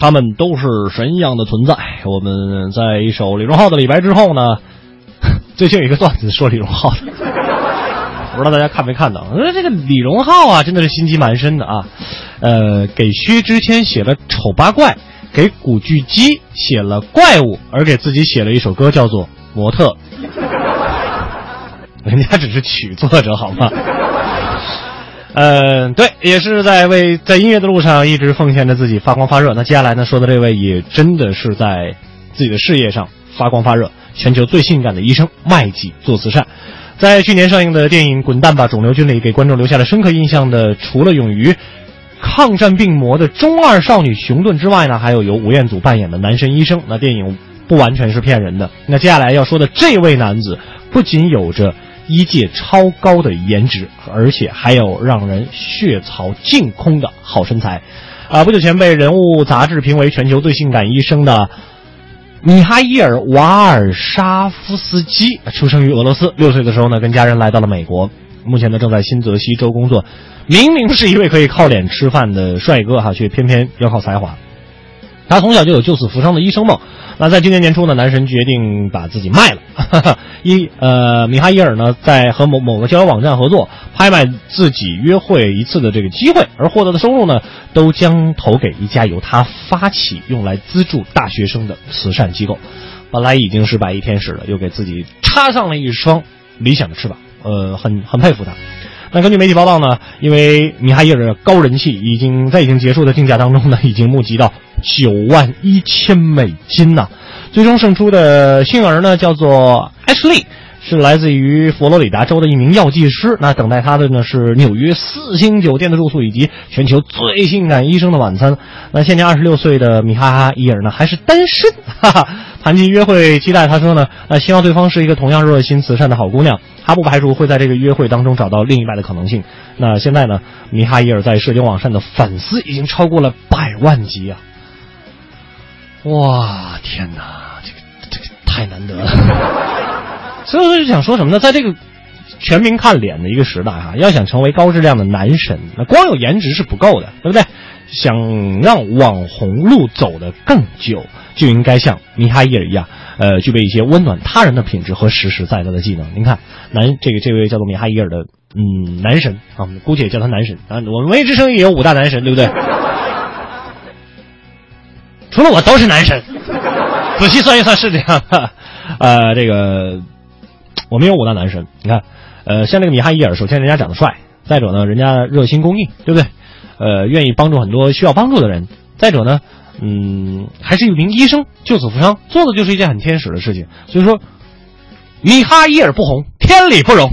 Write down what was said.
他们都是神一样的存在。我们在一首李荣浩的李白之后呢，最近有一个段子说李荣浩的，不知道大家看没看到？这个李荣浩啊，真的是心机蛮深的啊。呃，给薛之谦写了丑八怪，给古巨基写了怪物，而给自己写了一首歌，叫做《模特》。人家只是曲作者好吗？嗯，对，也是在为在音乐的路上一直奉献着自己，发光发热。那接下来呢，说的这位也真的是在自己的事业上发光发热，全球最性感的医生，麦吉做慈善。在去年上映的电影《滚蛋吧，肿瘤君》里，给观众留下了深刻印象的，除了勇于抗战病魔的中二少女熊顿之外呢，还有由吴彦祖扮演的男神医生。那电影不完全是骗人的。那接下来要说的这位男子，不仅有着。一届超高的颜值，而且还有让人血槽净空的好身材，啊！不久前被《人物》杂志评为全球最性感医生的米哈伊尔·瓦尔沙夫斯基，出生于俄罗斯。六岁的时候呢，跟家人来到了美国，目前呢正在新泽西州工作。明明是一位可以靠脸吃饭的帅哥哈，却偏偏要靠才华。他从小就有救死扶伤的医生梦。那在今年年初呢，男神决定把自己卖了。一呃，米哈伊尔呢，在和某某个交友网站合作，拍卖自己约会一次的这个机会，而获得的收入呢，都将投给一家由他发起、用来资助大学生的慈善机构。本来已经是白衣天使了，又给自己插上了一双理想的翅膀。呃，很很佩服他。那根据媒体报道呢，因为米哈伊尔的高人气，已经在已经结束的竞价当中呢，已经募集到九万一千美金呐。最终胜出的幸儿呢，叫做 Ashley，是来自于佛罗里达州的一名药剂师。那等待他的呢是纽约四星酒店的住宿以及全球最性感医生的晚餐。那现年二十六岁的米哈伊尔呢还是单身，哈哈。谈及约会期待，他说呢，那希望对方是一个同样热心慈善的好姑娘。他不排除会在这个约会当中找到另一半的可能性。那现在呢，米哈伊尔在社交网上的粉丝已经超过了百万级啊！哇，天哪，这个这个太难得了。所以我就想说什么呢？在这个全民看脸的一个时代哈，要想成为高质量的男神，那光有颜值是不够的，对不对？想让网红路走得更久，就应该像米哈伊尔一样，呃，具备一些温暖他人的品质和实实在在的技能。您看，男这个这位叫做米哈伊尔的，嗯，男神啊，姑且叫他男神啊。我们文艺之声也有五大男神，对不对？除了我都是男神，仔细算一算是这样。呃，这个我们有五大男神。你看，呃，像这个米哈伊尔，首先人家长得帅，再者呢，人家热心公益，对不对？呃，愿意帮助很多需要帮助的人。再者呢，嗯，还是一名医生，救死扶伤，做的就是一件很天使的事情。所以说，米哈伊尔不红，天理不容。